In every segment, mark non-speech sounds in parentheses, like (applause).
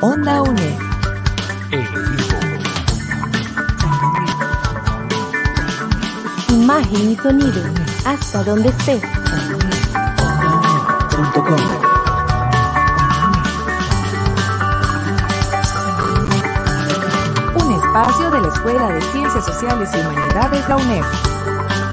Onda UNED. Imagen y sonido, hasta donde estés. Un espacio de la Escuela de Ciencias Sociales y Humanidades de la UNED.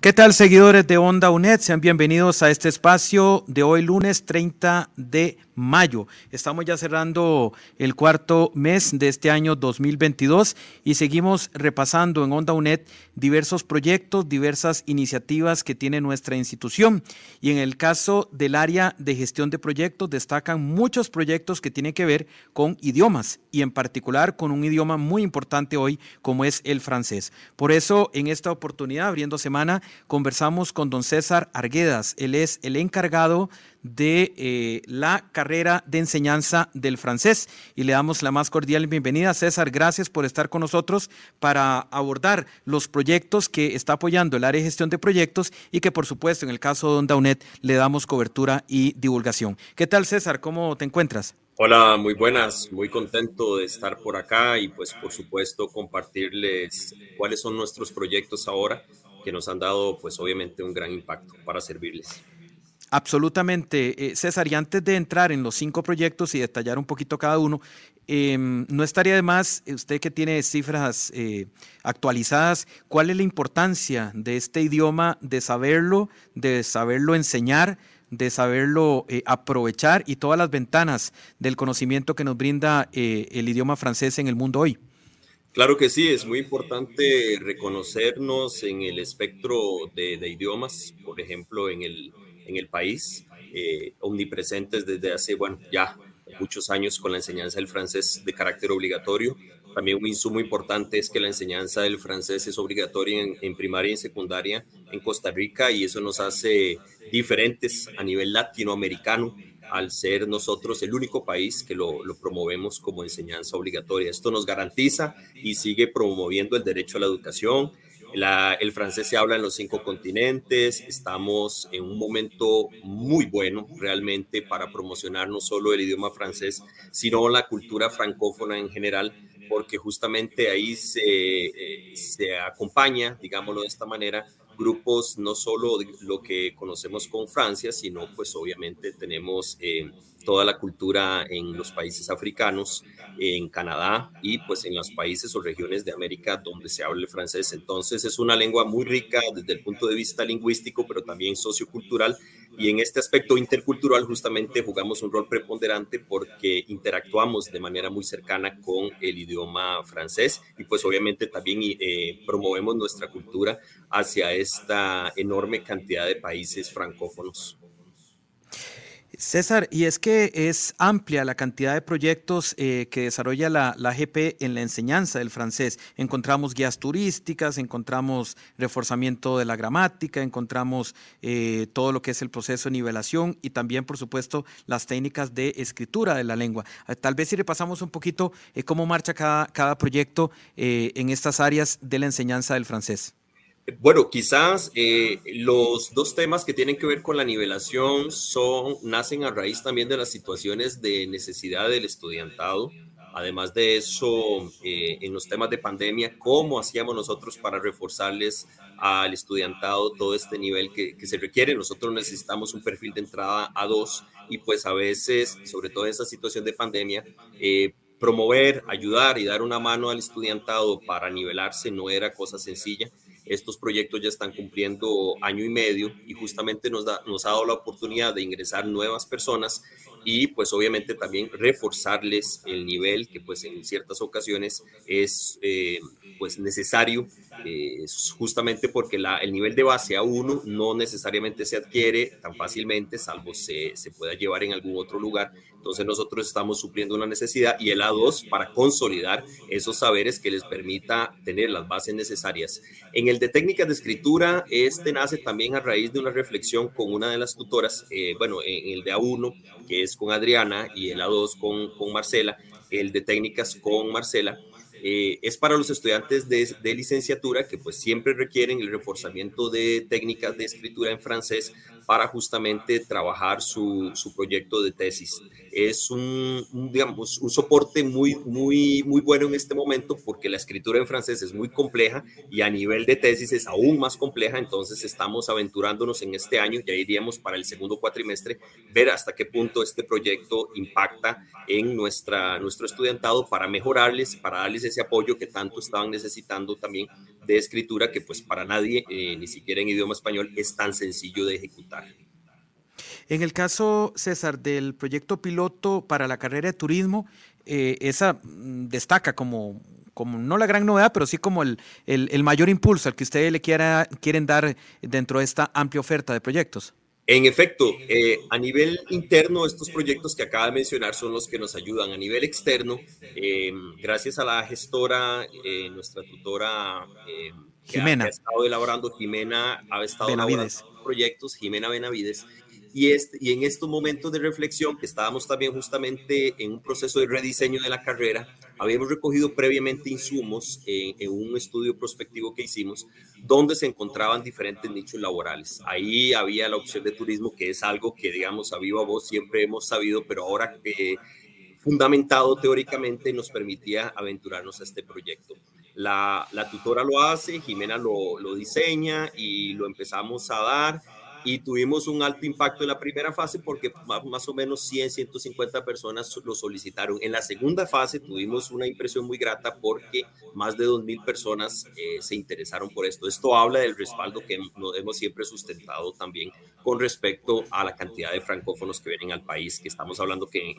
¿Qué tal seguidores de Onda UNED? Sean bienvenidos a este espacio de hoy lunes 30 de mayo. Estamos ya cerrando el cuarto mes de este año 2022 y seguimos repasando en Onda UNED diversos proyectos, diversas iniciativas que tiene nuestra institución. Y en el caso del área de gestión de proyectos destacan muchos proyectos que tienen que ver con idiomas y en particular con un idioma muy importante hoy como es el francés. Por eso en esta oportunidad, abriendo semana, conversamos con don César Arguedas. Él es el encargado de eh, la carrera de enseñanza del francés. Y le damos la más cordial bienvenida. César, gracias por estar con nosotros para abordar los proyectos que está apoyando el área de gestión de proyectos y que por supuesto en el caso de Onda UNED le damos cobertura y divulgación. ¿Qué tal César? ¿Cómo te encuentras? Hola, muy buenas, muy contento de estar por acá y pues por supuesto compartirles cuáles son nuestros proyectos ahora que nos han dado pues obviamente un gran impacto para servirles. Absolutamente. Eh, César, y antes de entrar en los cinco proyectos y detallar un poquito cada uno, em, no estaría de más, eh, usted que tiene cifras eh, actualizadas, ¿cuál es la importancia de este idioma, de saberlo, de saberlo enseñar, de saberlo aprovechar y todas las ventanas del conocimiento que nos brinda el idioma francés en el mundo hoy? Claro que sí, es muy importante reconocernos en el espectro de idiomas, por ejemplo, en el en el país, eh, omnipresentes desde hace, bueno, ya muchos años con la enseñanza del francés de carácter obligatorio. También un insumo importante es que la enseñanza del francés es obligatoria en, primaria y en secundaria en Costa Rica y eso nos hace diferentes a nivel latinoamericano al ser nosotros el único país que lo, lo, promovemos como enseñanza obligatoria. Esto nos garantiza y sigue promoviendo el derecho a la educación, el francés se habla en los cinco continentes, estamos en un momento muy bueno realmente para promocionar no solo el idioma francés, sino la cultura francófona en general, porque justamente ahí se, se acompaña, digámoslo de esta manera, grupos no solo lo que conocemos con Francia, sino pues obviamente tenemos eh, toda la cultura en los países africanos, en Canadá y pues en los países o regiones de América donde se habla el francés. Entonces es una lengua muy rica desde el punto de vista lingüístico, pero también sociocultural. Y en este aspecto intercultural justamente jugamos un rol preponderante porque interactuamos de manera muy cercana con el idioma francés y pues obviamente también eh, promovemos nuestra cultura hacia esta enorme cantidad de países francófonos. César, y es que es amplia la cantidad de proyectos eh, que desarrolla la, la, AGP en la enseñanza del francés. Encontramos guías turísticas, encontramos reforzamiento de la gramática, encontramos eh, todo lo que es el proceso de nivelación y también, por supuesto, las técnicas de escritura de la lengua. Eh, tal vez si repasamos un poquito cómo marcha cada, cada proyecto en estas áreas de la enseñanza del francés. Bueno, quizás eh, los dos temas que tienen que ver con la nivelación son, nacen a raíz también de las situaciones de necesidad del estudiantado. Además de eso, eh, en los temas de pandemia, ¿cómo hacíamos nosotros para reforzarles al estudiantado todo este nivel que, se requiere? Nosotros necesitamos un perfil de entrada a dos y pues a veces, sobre todo en esta situación de pandemia, eh, promover, ayudar y dar una mano al estudiantado para nivelarse no era cosa sencilla. Estos proyectos ya están cumpliendo año y medio y justamente nos, da, nos ha dado la oportunidad de ingresar nuevas personas y pues obviamente también reforzarles el nivel que pues en ciertas ocasiones es eh, pues necesario eh, justamente porque el nivel de base A1 no necesariamente se adquiere tan fácilmente salvo se, se pueda llevar en algún otro lugar entonces nosotros estamos supliendo una necesidad y el A2 para consolidar esos saberes que les permita tener las bases necesarias. En el de técnicas de escritura, este nace también a raíz de una reflexión con una de las tutoras, eh, bueno, en el de A1, que es con Adriana, y el A2 con, con Marcela, el de técnicas con Marcela. Eh, es para los estudiantes de, de, licenciatura que pues siempre requieren el reforzamiento de técnicas de escritura en francés para justamente trabajar su, proyecto de tesis. Es un, digamos, un soporte muy, muy, muy bueno en este momento porque la escritura en francés es muy compleja y a nivel de tesis es aún más compleja, entonces estamos aventurándonos en este año, ya iríamos para el segundo cuatrimestre, ver hasta qué punto este proyecto impacta en nuestra, nuestro estudiantado para mejorarles, para darles ese apoyo que tanto estaban necesitando también de escritura que pues para nadie, eh, ni siquiera en idioma español, es tan sencillo de ejecutar. En el caso, César, del proyecto piloto para la carrera de turismo, eh, esa mm, destaca como, como no la gran novedad, pero sí como el, el, mayor impulso al que ustedes le quiera, quieren dar dentro de esta amplia oferta de proyectos. En efecto, eh, a nivel interno, estos proyectos que acaba de mencionar son los que nos ayudan. A nivel externo, eh, gracias a la gestora, eh, nuestra tutora Jimena. ha estado elaborando, Jimena ha estado elaborando proyectos, Jimena Benavides, y, este, y en estos momentos de reflexión, que estábamos también justamente en un proceso de rediseño de la carrera, habíamos recogido previamente insumos en, un estudio prospectivo que hicimos, donde se encontraban diferentes nichos laborales. Ahí había la opción de turismo, que es algo que, digamos, a viva voz siempre hemos sabido, pero ahora que fundamentado teóricamente nos permitía aventurarnos a este proyecto. La, la tutora lo hace, Jimena lo, lo diseña y lo empezamos a dar y tuvimos un alto impacto en la primera fase porque más o menos 100, 150 personas lo solicitaron. En la segunda fase tuvimos una impresión muy grata porque más de 2.000 personas eh, se interesaron por esto. Esto habla del respaldo que hemos siempre sustentado también con respecto a la cantidad de francófonos que vienen al país, que estamos hablando que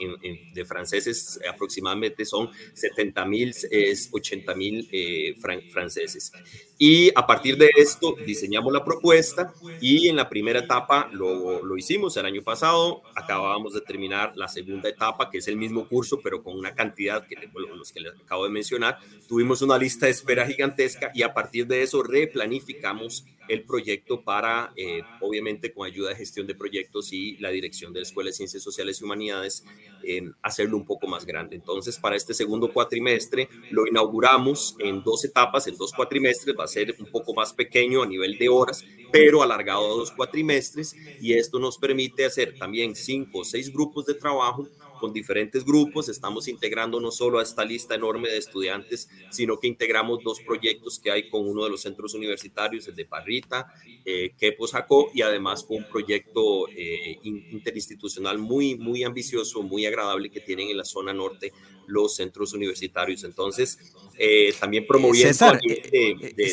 de franceses aproximadamente son 70.000, es 80.000 eh, franceses. Y a partir de esto diseñamos la propuesta y en la primera etapa lo, lo, hicimos el año pasado, acabábamos de terminar la segunda etapa, que es el mismo curso, pero con una cantidad que los que les acabo de mencionar. Tuvimos una lista de espera gigantesca y a partir de eso replanificamos el proyecto para, eh, obviamente con ayuda de gestión de proyectos y la dirección de la Escuela de Ciencias Sociales y Humanidades, hacerlo un poco más grande. Entonces, para este segundo cuatrimestre lo inauguramos en dos etapas, en dos cuatrimestres, va a ser un poco más pequeño a nivel de horas, pero alargado a dos cuatrimestres y esto nos permite hacer también cinco o seis grupos de trabajo con diferentes grupos. Estamos integrando no solo a esta lista enorme de estudiantes, sino que integramos dos proyectos que hay con uno de los centros universitarios, el de Parrita, eh, Quepo Jacó, y además con un proyecto eh, interinstitucional muy, muy ambicioso, muy agradable que tienen en la zona norte los centros universitarios. Entonces, eh, también promoviendo... César,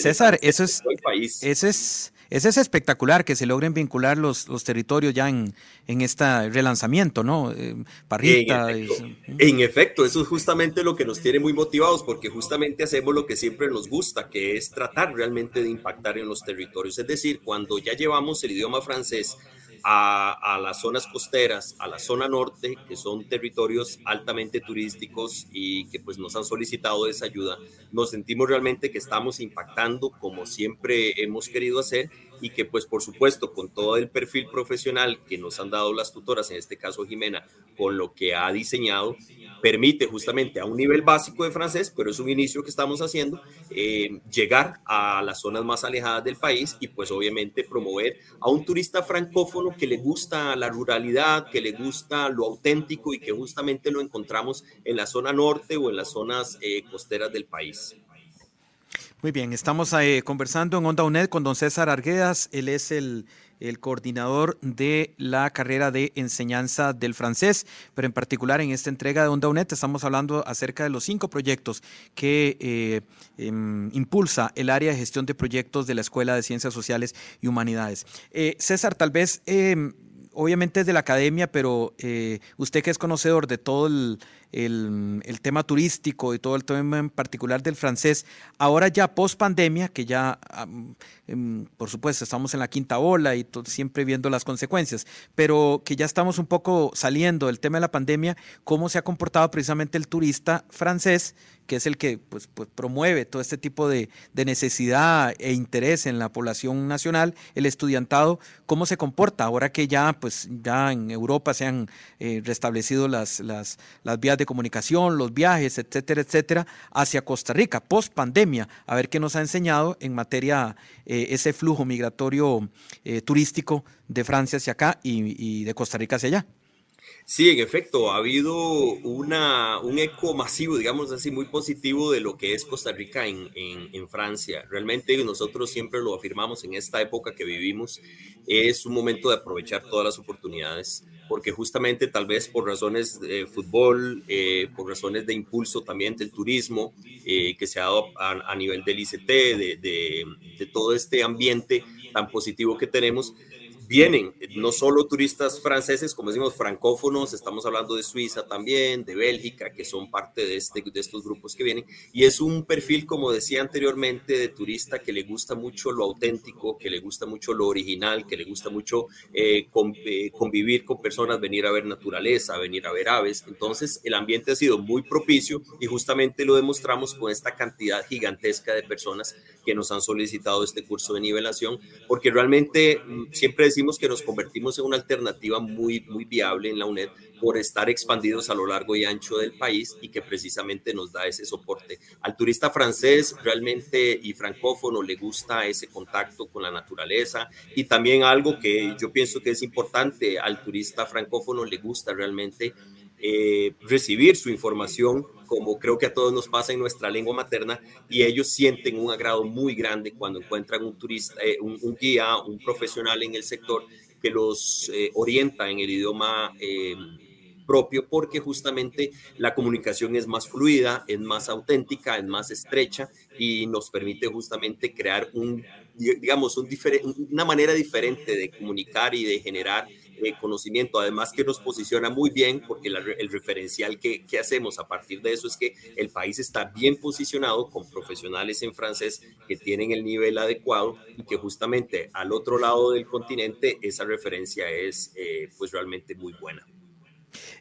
César eso es... País. Eso es ese es espectacular que se logren vincular los, los territorios ya en, en este relanzamiento, ¿no? Eh, Parrita. En efecto, en efecto, eso es justamente lo que nos tiene muy motivados, porque justamente hacemos lo que siempre nos gusta, que es tratar realmente de impactar en los territorios. Es decir, cuando ya llevamos el idioma francés a, las zonas costeras, a la zona norte, que son territorios altamente turísticos y que pues nos han solicitado esa ayuda, nos sentimos realmente que estamos impactando como siempre hemos querido hacer y que pues por supuesto con todo el perfil profesional que nos han dado las tutoras, en este caso Jimena, con lo que ha diseñado, permite justamente a un nivel básico de francés, pero es un inicio que estamos haciendo, eh, llegar a las zonas más alejadas del país y pues obviamente promover a un turista francófono que le gusta la ruralidad, que le gusta lo auténtico y que justamente lo encontramos en la zona norte o en las zonas eh, costeras del país. Muy bien, estamos eh, conversando en Onda UNED con don César Arguedas. Él es el, coordinador de la carrera de enseñanza del francés, pero en particular en esta entrega de Onda UNED estamos hablando acerca de los cinco proyectos que eh, em, impulsa el área de gestión de proyectos de la Escuela de Ciencias Sociales y Humanidades. Eh, César, tal vez em, obviamente es de la academia, pero usted que es conocedor de todo el, el, tema turístico y todo el tema en particular del francés, ahora ya post pandemia, que ya, em, por supuesto, estamos en la quinta ola y siempre viendo las consecuencias, pero que ya estamos un poco saliendo del tema de la pandemia, ¿cómo se ha comportado precisamente el turista francés? Que es el que pues, pues, promueve todo este tipo de, necesidad e interés en la población nacional, el estudiantado, cómo se comporta ahora que ya, pues, ya en Europa se han eh, restablecido las, las, las vías de comunicación, los viajes, etcétera, etcétera, hacia Costa Rica, post pandemia, a ver qué nos ha enseñado en materia eh, ese flujo migratorio eh, turístico de Francia hacia acá y de Costa Rica hacia allá. Sí, en efecto, ha habido una, un eco masivo, digamos así, muy positivo de lo que es Costa Rica en, en, Francia. Realmente nosotros siempre lo afirmamos en esta época que vivimos, es un momento de aprovechar todas las oportunidades, porque justamente tal vez por razones de fútbol, eh, por razones de impulso también del turismo eh, que se ha dado a, nivel del ICT, de, de, de todo este ambiente tan positivo que tenemos, vienen no solo turistas franceses, como decimos, francófonos, estamos hablando de Suiza también, de Bélgica, que son parte de, este, de estos grupos que vienen, y es un perfil, como decía anteriormente, de turista que le gusta mucho lo auténtico, que le gusta mucho lo original, que le gusta mucho eh, eh, convivir con personas, venir a ver naturaleza, venir a ver aves. Entonces, el ambiente ha sido muy propicio y justamente lo demostramos con esta cantidad gigantesca de personas que nos han solicitado este curso de nivelación, porque realmente mm, siempre decimos que nos convertimos en una alternativa muy, muy viable en la UNED por estar expandidos a lo largo y ancho del país y que precisamente nos da ese soporte. Al turista francés realmente y francófono le gusta ese contacto con la naturaleza y también algo que yo pienso que es importante, al turista francófono le gusta realmente eh, recibir su información, como creo que a todos nos pasa en nuestra lengua materna, y ellos sienten un agrado muy grande cuando encuentran un turista, eh, un, guía, un profesional en el sector que los eh, orienta en el idioma propio, porque justamente la comunicación es más fluida, es más auténtica, es más estrecha y nos permite justamente crear un, digamos, un una manera diferente de comunicar y de generar eh, conocimiento, además que nos posiciona muy bien, porque el referencial que, que, hacemos a partir de eso es que el país está bien posicionado con profesionales en francés que tienen el nivel adecuado y que justamente al otro lado del continente esa referencia es eh, pues realmente muy buena.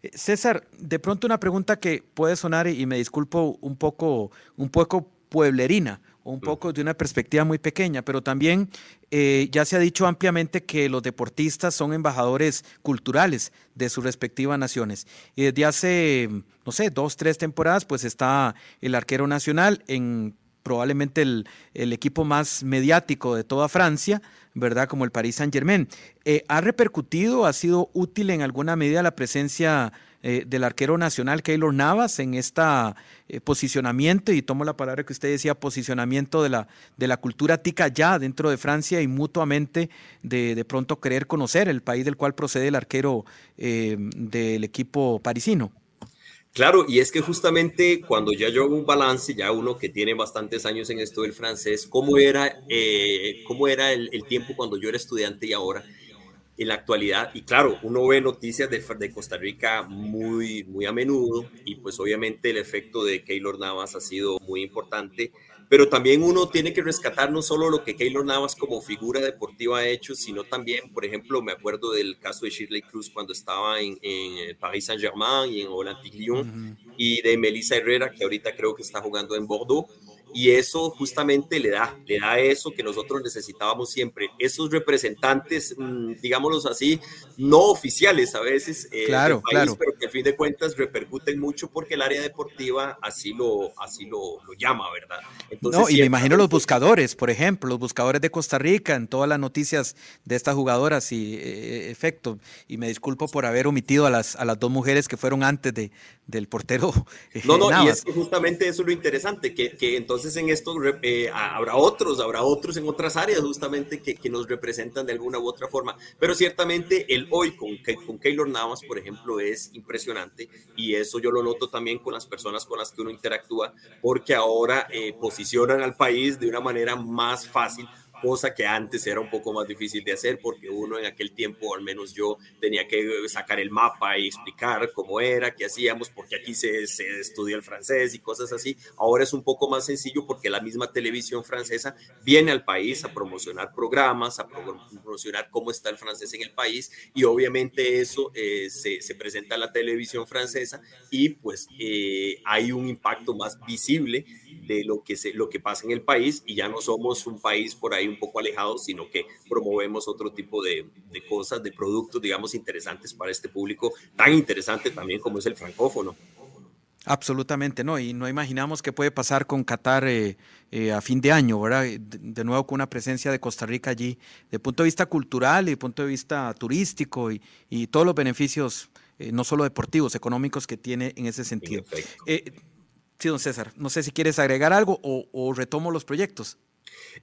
Eh, César, de pronto una pregunta que puede sonar y me disculpo un poco, un poco pueblerina, un poco de una perspectiva muy pequeña, pero también eh, ya se ha dicho ampliamente que los deportistas son embajadores culturales de sus respectivas naciones. Y desde hace, no sé, dos, tres temporadas, pues está el arquero nacional en probablemente el, equipo más mediático de toda Francia, ¿verdad? Como el Paris Saint Germain. Eh, ¿Ha repercutido, ha sido útil en alguna medida la presencia eh, del arquero nacional Keylor Navas en este posicionamiento, y tomo la palabra que usted decía, posicionamiento de la, de la cultura tica ya dentro de Francia y mutuamente de, de pronto querer conocer el país del cual procede el arquero eh, del equipo parisino? Claro, y es que justamente cuando ya yo hago un balance, ya uno que tiene bastantes años en esto del francés, ¿cómo era, cómo era el, el, tiempo cuando yo era estudiante y ahora? En la actualidad. Y claro, uno ve noticias de, de, Costa Rica muy, muy a menudo y pues obviamente el efecto de Keylor Navas ha sido muy importante, pero también uno tiene que rescatar no solo lo que Keylor Navas como figura deportiva ha hecho, sino también, por ejemplo, me acuerdo del caso de Shirley Cruz cuando estaba en, en Paris Saint-Germain y en Olympique Lyon, y de Melissa Herrera, que ahorita creo que está jugando en Bordeaux y eso justamente le da, le da eso que nosotros necesitábamos siempre, esos representantes, mm, digámoslos así, no oficiales a veces, eh, claro, claro. pero que al fin de cuentas repercuten mucho porque el área deportiva así lo, así lo, lo llama, ¿verdad? Entonces, no, y me imagino los buscadores, por ejemplo, los buscadores de Costa Rica, en todas las noticias de estas jugadoras y eh, efecto, y me disculpo por haber omitido a las, a las dos mujeres que fueron antes de, del portero. Eh, (laughs) no, no, y es que justamente eso es lo interesante, que, que entonces entonces en esto eh, habrá otros, habrá otros en otras áreas justamente que, que, nos representan de alguna u otra forma. Pero ciertamente el hoy con, con Keylor Navas, por ejemplo, es impresionante y eso yo lo noto también con las personas con las que uno interactúa, porque ahora eh, posicionan al país de una manera más fácil cosa que antes era un poco más difícil de hacer porque uno en aquel tiempo, al menos yo, tenía que sacar el mapa y explicar cómo era, qué hacíamos, porque aquí se, se estudia el francés y cosas así. Ahora es un poco más sencillo porque la misma televisión francesa viene al país a promocionar programas, a promocionar cómo está el francés en el país y obviamente eso eh, se, se, presenta en la televisión francesa y pues eh, hay un impacto más visible de lo que, se, lo que pasa en el país y ya no somos un país por ahí un poco alejado, sino que promovemos otro tipo de, de cosas, de productos, digamos, interesantes para este público, tan interesante también como es el francófono. Absolutamente, no, y no imaginamos qué puede pasar con Qatar eh, eh, a fin de año, ¿verdad? De, nuevo con una presencia de Costa Rica allí, de punto de vista cultural y de punto de vista turístico y, y todos los beneficios, eh, no solo deportivos, económicos que tiene en ese sentido. Sí, don César, no sé si quieres agregar algo o, retomo los proyectos.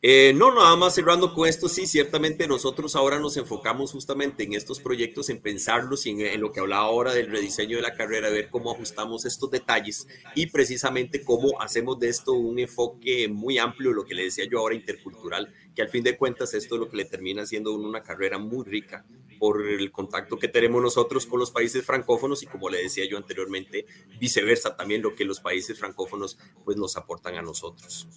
Eh, no, nada más cerrando con esto, sí, ciertamente nosotros ahora nos enfocamos justamente en estos proyectos, en pensarlos y en, lo que hablaba ahora del rediseño de la carrera, ver cómo ajustamos estos detalles y precisamente cómo hacemos de esto un enfoque muy amplio, lo que le decía yo ahora, intercultural, que al fin de cuentas esto es lo que le termina siendo una carrera muy rica por el contacto que tenemos nosotros con los países francófonos y como le decía yo anteriormente, viceversa también lo que los países francófonos pues nos aportan a nosotros.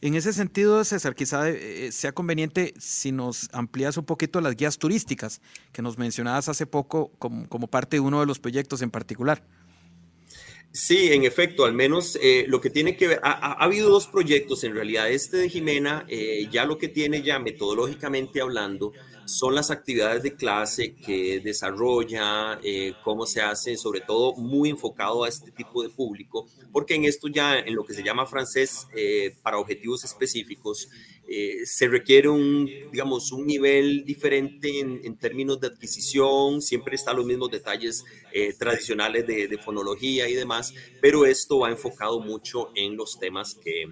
En ese sentido, César, quizá eh, sea conveniente si nos amplías un poquito las guías turísticas que nos mencionabas hace poco como, como parte de uno de los proyectos en particular. Sí, en efecto, al menos eh, lo que tiene que ver, ha, habido dos proyectos en realidad. Este de Jimena, eh, ya lo que tiene ya metodológicamente hablando, son las actividades de clase que desarrolla, eh, cómo se hace, sobre todo muy enfocado a este tipo de público, porque en esto ya, en lo que se llama francés, para objetivos específicos, eh, se requiere un, digamos, un nivel diferente en, términos de adquisición, siempre están los mismos detalles eh, tradicionales de, fonología y demás, pero esto va enfocado mucho en los temas que,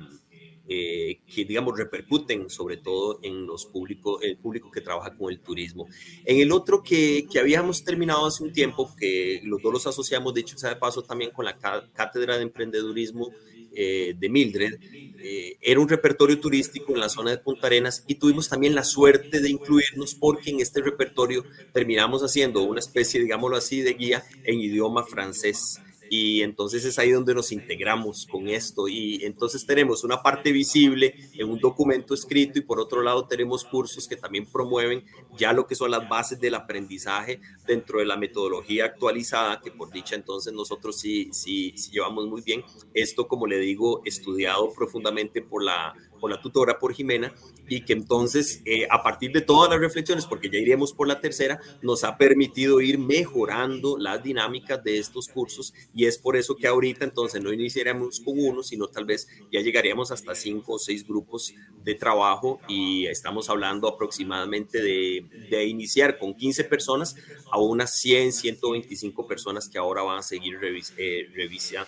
eh, que digamos, repercuten sobre todo en los públicos, el público que trabaja con el turismo. En el otro que, que habíamos terminado hace un tiempo, que los dos los asociamos, de hecho, sea paso también con la Cátedra de Emprendedurismo de Mildred, eh, era un repertorio turístico en la zona de Punta Arenas y tuvimos también la suerte de incluirnos porque en este repertorio terminamos haciendo una especie, digámoslo así, de guía en idioma francés y entonces es ahí donde nos integramos con esto. Y entonces tenemos una parte visible en un documento escrito y por otro lado tenemos cursos que también promueven ya lo que son las bases del aprendizaje dentro de la metodología actualizada que por dicha entonces nosotros sí, sí, sí llevamos muy bien. Esto como le digo estudiado profundamente por la por la tutora, por Jimena, y que entonces eh, a partir de todas las reflexiones, porque ya iremos por la tercera, nos ha permitido ir mejorando las dinámicas de estos cursos y es por eso que ahorita entonces no iniciaríamos con uno, sino tal vez ya llegaríamos hasta cinco o seis grupos de trabajo y estamos hablando aproximadamente de, de iniciar con 15 personas a unas 100, 125 personas que ahora van a seguir eh,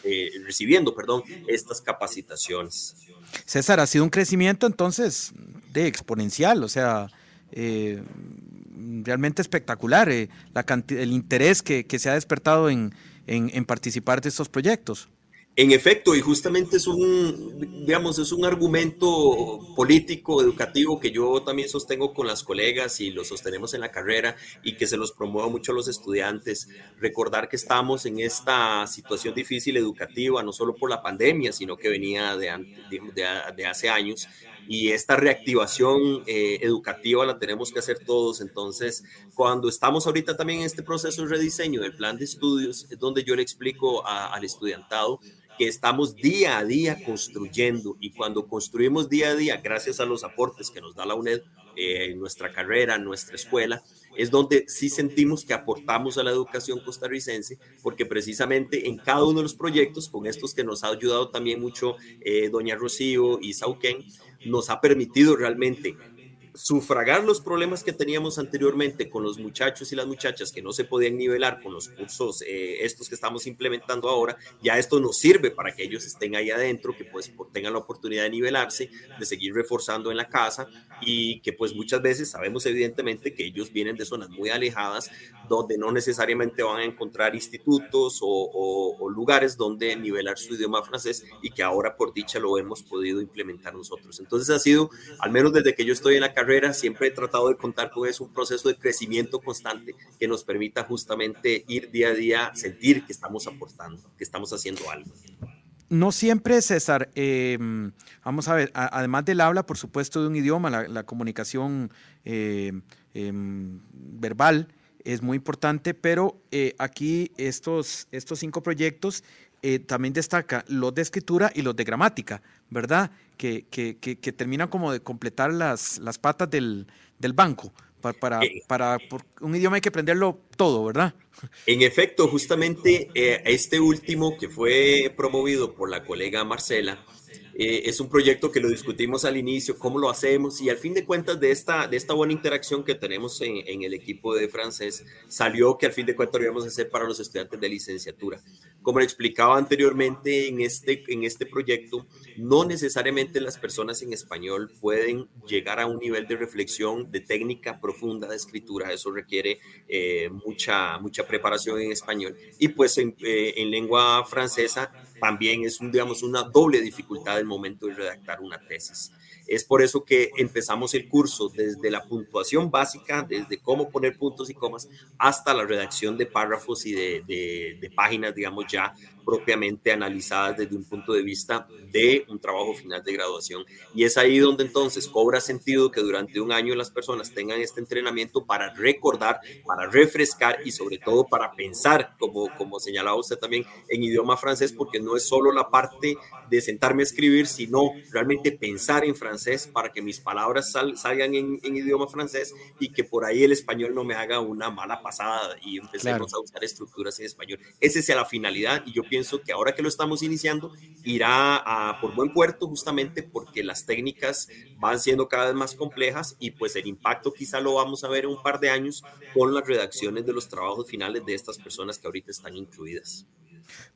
eh, recibiendo perdón, estas capacitaciones. César, ha sido un crecimiento entonces de exponencial, o sea, eh, realmente espectacular eh, la el interés que, se ha despertado en, en participar de estos proyectos. En efecto, y justamente es un, digamos, es un argumento político, educativo que yo también sostengo con las colegas y lo sostenemos en la carrera y que se los promuevo mucho a los estudiantes. Recordar que estamos en esta situación difícil educativa, no solo por la pandemia, sino que venía de, de, hace años y esta reactivación eh, educativa la tenemos que hacer todos. Entonces, cuando estamos ahorita también en este proceso de rediseño del plan de estudios, es donde yo le explico al estudiantado que estamos día a día construyendo. Y cuando construimos día a día, gracias a los aportes que nos da la UNED, eh, nuestra carrera, nuestra escuela, es donde sí sentimos que aportamos a la educación costarricense, porque precisamente en cada uno de los proyectos, con estos que nos ha ayudado también mucho eh, doña Rocío y Sauquén, nos ha permitido realmente sufragar los problemas que teníamos anteriormente con los muchachos y las muchachas que no se podían nivelar con los cursos eh, estos que estamos implementando ahora, ya esto nos sirve para que ellos estén ahí adentro, que pues tengan la oportunidad de nivelarse, de seguir reforzando en la casa y que pues muchas veces sabemos evidentemente que ellos vienen de zonas muy alejadas donde no necesariamente van a encontrar institutos o, o lugares donde nivelar su idioma francés y que ahora por dicha lo hemos podido implementar nosotros. Entonces ha sido, al menos desde que yo estoy en la carrera, siempre he tratado de contar con eso, un proceso de crecimiento constante que nos permita justamente ir día a día, sentir que estamos aportando, que estamos haciendo algo. No siempre, César, em, vamos a ver, además del habla, por supuesto, de un idioma, la, comunicación em, em, verbal es muy importante, pero eh, aquí estos, estos cinco proyectos eh, también destaca los de escritura y los de gramática, ¿verdad? Que, que, que, terminan como de completar las, las patas del, del banco Para, para, un idioma hay que aprenderlo todo, ¿verdad? En efecto, justamente eh, este último que fue promovido por la colega Marcela, eh, es un proyecto que lo discutimos al inicio, cómo lo hacemos y al fin de cuentas de esta, de esta buena interacción que tenemos en, el equipo de francés, salió que al fin de cuentas lo íbamos a hacer para los estudiantes de licenciatura. Como le explicaba anteriormente en este, en este proyecto, no necesariamente las personas en español pueden llegar a un nivel de reflexión, de técnica profunda de escritura. Eso requiere eh, mucha, mucha preparación en español. Y pues en, eh, en lengua francesa también es, un, digamos, una doble dificultad el momento de redactar una tesis. Es por eso que empezamos el curso desde la puntuación básica, desde cómo poner puntos y comas, hasta la redacción de párrafos y de, páginas, digamos, ya propiamente analizadas desde un punto de vista de un trabajo final de graduación. Y es ahí donde entonces cobra sentido que durante un año las personas tengan este entrenamiento para recordar, para refrescar y sobre todo para pensar, como, como señalaba usted también, en idioma francés, porque no es solo la parte de sentarme a escribir, sino realmente pensar en francés para que mis palabras salgan en, idioma francés y que por ahí el español no me haga una mala pasada y empecemos a usar estructuras en español. Esa es la finalidad y yo pienso que ahora que lo estamos iniciando, irá a, por buen puerto justamente porque las técnicas van siendo cada vez más complejas y pues el impacto quizá lo vamos a ver en un par de años con las redacciones de los trabajos finales de estas personas que ahorita están incluidas.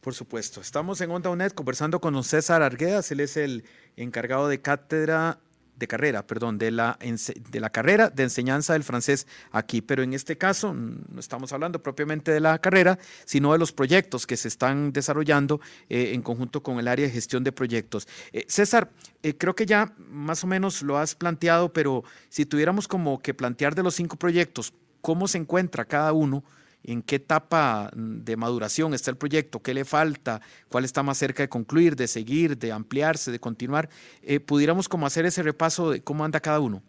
Por supuesto. Estamos en Onda UNED conversando con César Arguedas. Él es el encargado de cátedra de carrera, perdón, de la, de la carrera de enseñanza del francés aquí. Pero en este caso no estamos hablando propiamente de la carrera, sino de los proyectos que se están desarrollando eh, en conjunto con el área de gestión de proyectos. Eh, César, eh, creo que ya más o menos lo has planteado, pero si tuviéramos como que plantear de los cinco proyectos, ¿cómo se encuentra cada uno? En qué etapa de maduración está el proyecto, qué le falta, cuál está más cerca de concluir, de seguir, de ampliarse, de continuar, eh, pudiéramos como hacer ese repaso de cómo anda cada uno.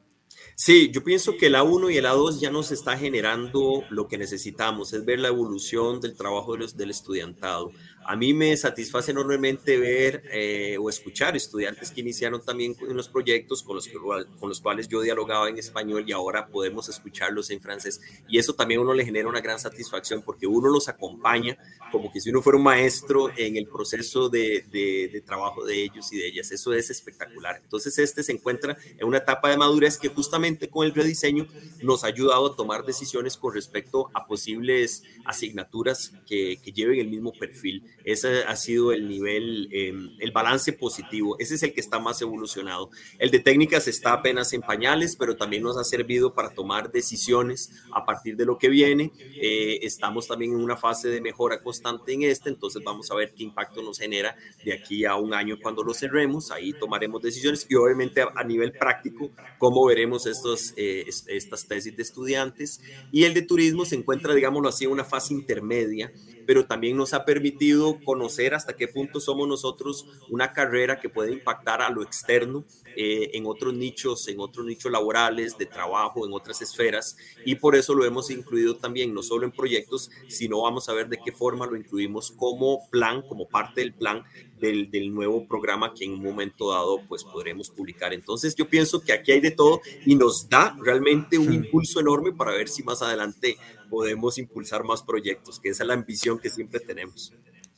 Sí, yo pienso que la 1 y la 2 ya nos está generando lo que necesitamos, es ver la evolución del trabajo del estudiantado. A mí me satisface enormemente ver eh, o escuchar estudiantes que iniciaron también en los proyectos con los, con los cuales yo dialogaba en español y ahora podemos escucharlos en francés. Y eso también a uno le genera una gran satisfacción porque uno los acompaña como que si uno fuera un maestro en el proceso de, de, de trabajo de ellos y de ellas. Eso es espectacular. Entonces este se encuentra en una etapa de madurez que justamente con el rediseño nos ha ayudado a tomar decisiones con respecto a posibles asignaturas que, que lleven el mismo perfil. Ese ha sido el nivel, em, el balance positivo. Ese es el que está más evolucionado. El de técnicas está apenas en pañales, pero también nos ha servido para tomar decisiones a partir de lo que viene. Eh, estamos también en una fase de mejora constante en este, entonces vamos a ver qué impacto nos genera de aquí a un año cuando lo cerremos. Ahí tomaremos decisiones y obviamente a, nivel práctico, cómo veremos estos, eh, estas tesis de estudiantes. Y el de turismo se encuentra, digámoslo así, en una fase intermedia pero también nos ha permitido conocer hasta qué punto somos nosotros una carrera que puede impactar a lo externo eh, en otros nichos, en otros nichos laborales, de trabajo, en otras esferas, y por eso lo hemos incluido también, no solo en proyectos, sino vamos a ver de qué forma lo incluimos como plan, como parte del plan del, del, nuevo programa que en un momento dado pues podremos publicar. Entonces yo pienso que aquí hay de todo y nos da realmente un impulso enorme para ver si más adelante podemos impulsar más proyectos, que esa es la ambición que siempre tenemos.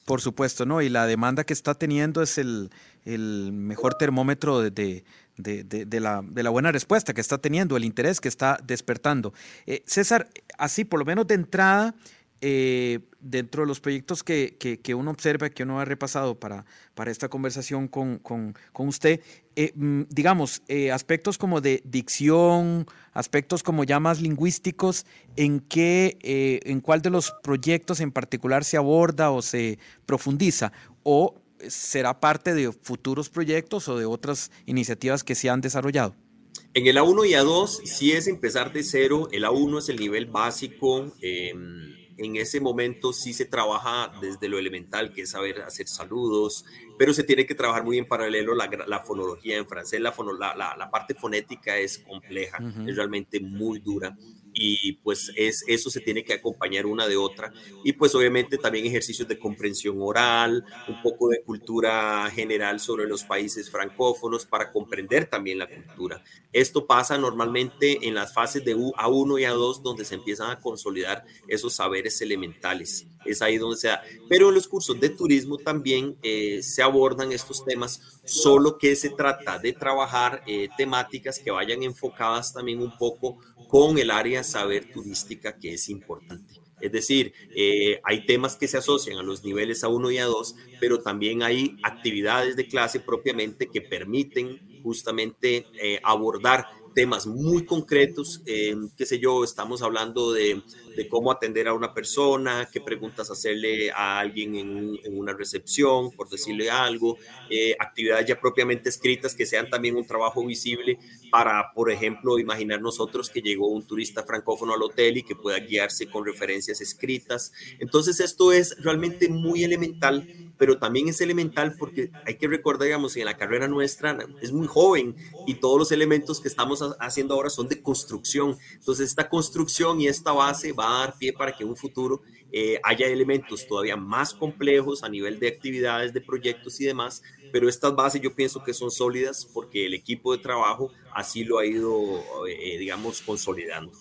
Por supuesto, ¿no? Y la demanda que está teniendo es el, el mejor termómetro de, de, de, la, de la buena respuesta que está teniendo, el interés que está despertando. Eh, César, así por lo menos de entrada, eh, dentro de los proyectos que, que, uno observa, que uno ha repasado para, para esta conversación con, con, con usted, eh, mm, digamos, aspectos como de dicción, aspectos como ya más lingüísticos, ¿en qué, en cuál de los proyectos en particular se aborda o se profundiza? ¿O será parte de futuros proyectos o de otras iniciativas que se han desarrollado? En el A1 y A2 sí es empezar de cero. El A1 es el nivel básico. Eh, en ese momento sí se trabaja desde lo elemental, que es saber hacer saludos, pero se tiene que trabajar muy en paralelo la, la fonología en francés. La, la, la, parte fonética es compleja, es realmente muy dura. Y pues es, eso se tiene que acompañar una de otra y pues obviamente también ejercicios de comprensión oral, un poco de cultura general sobre los países francófonos para comprender también la cultura. Esto pasa normalmente en las fases de A1 y A2 donde se empiezan a consolidar esos saberes elementales. Es ahí donde se da. Pero en los cursos de turismo también eh, se abordan estos temas, solo que se trata de trabajar eh, temáticas que vayan enfocadas también un poco con el área saber turística que es importante. Es decir, eh, hay temas que se asocian a los niveles A1 y A2, pero también hay actividades de clase propiamente que permiten justamente eh, abordar temas muy concretos, eh, qué sé yo, estamos hablando de, cómo atender a una persona, qué preguntas hacerle a alguien en, una recepción, por decirle algo, eh, actividades ya propiamente escritas que sean también un trabajo visible para, por ejemplo, imaginar nosotros que llegó un turista francófono al hotel y que pueda guiarse con referencias escritas. Entonces esto es realmente muy elemental pero también es elemental porque hay que recordar, digamos, en la carrera nuestra es muy joven y todos los elementos que estamos haciendo ahora son de construcción. Entonces, esta construcción y esta base va a dar pie para que un futuro eh, haya elementos todavía más complejos a nivel de actividades, de proyectos y demás, pero estas bases yo pienso que son sólidas porque el equipo de trabajo así lo ha ido, eh, digamos, consolidando.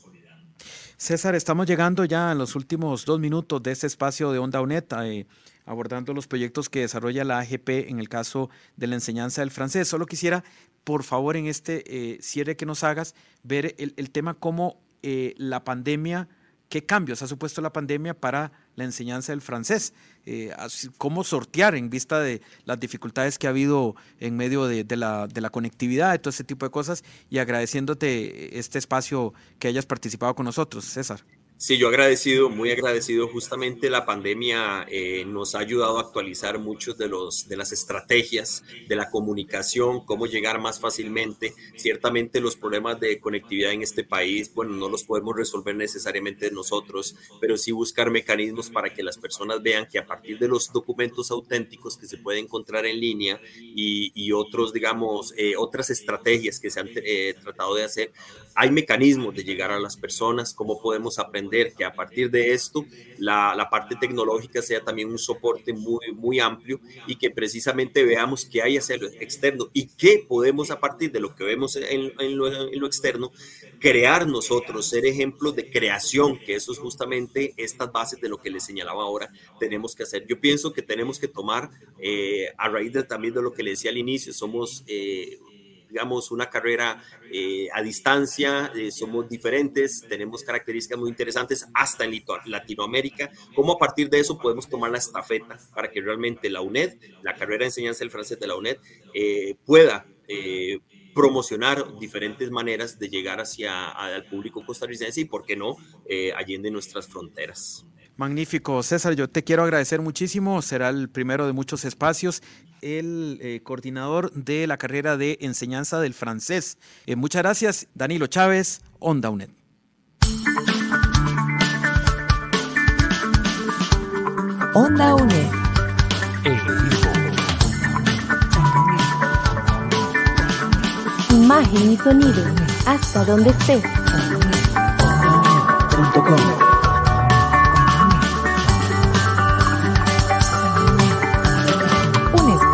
César, estamos llegando ya en los últimos dos minutos de este espacio de Onda UNED. Eh, abordando los proyectos que desarrolla la AGP en el caso de la enseñanza del francés. Solo quisiera, por favor, en este eh, cierre que nos hagas, ver el, tema cómo eh, la pandemia, qué cambios ha supuesto la pandemia para la enseñanza del francés, eh, cómo sortear en vista de las dificultades que ha habido en medio de, la, de la conectividad, de todo ese tipo de cosas, y agradeciéndote este espacio que hayas participado con nosotros, César. Sí, yo agradecido, muy agradecido. Justamente la pandemia eh, nos ha ayudado a actualizar muchos de, los, de las estrategias de la comunicación, cómo llegar más fácilmente. Ciertamente los problemas de conectividad en este país, bueno, no los podemos resolver necesariamente nosotros, pero sí buscar mecanismos para que las personas vean que a partir de los documentos auténticos que se pueden encontrar en línea y, y otros, digamos, eh, otras estrategias que se han eh, tratado de hacer, hay mecanismos de llegar a las personas, cómo podemos aprender que a partir de esto la, parte tecnológica sea también un soporte muy, muy amplio y que precisamente veamos qué hay hacia lo externo y qué podemos a partir de lo que vemos en, en, lo, en lo, externo crear nosotros, ser ejemplos de creación, que eso es justamente estas bases de lo que les señalaba ahora, tenemos que hacer. Yo pienso que tenemos que tomar, eh, a raíz de, también de lo que le decía al inicio, somos... Eh, digamos, una carrera eh, a distancia, eh, somos diferentes, tenemos características muy interesantes hasta en Latinoamérica, cómo a partir de eso podemos tomar la estafeta para que realmente la UNED, la carrera de enseñanza del francés de la UNED, eh, pueda promocionar diferentes maneras de llegar hacia al público costarricense y, por qué no, allende nuestras fronteras. Magnífico, César, yo te quiero agradecer muchísimo, será el primero de muchos espacios, el eh, coordinador de la carrera de enseñanza del francés. Eh, muchas gracias, Danilo Chávez, Onda UNED. Onda UNED. Imagen y sonido, hasta donde esté.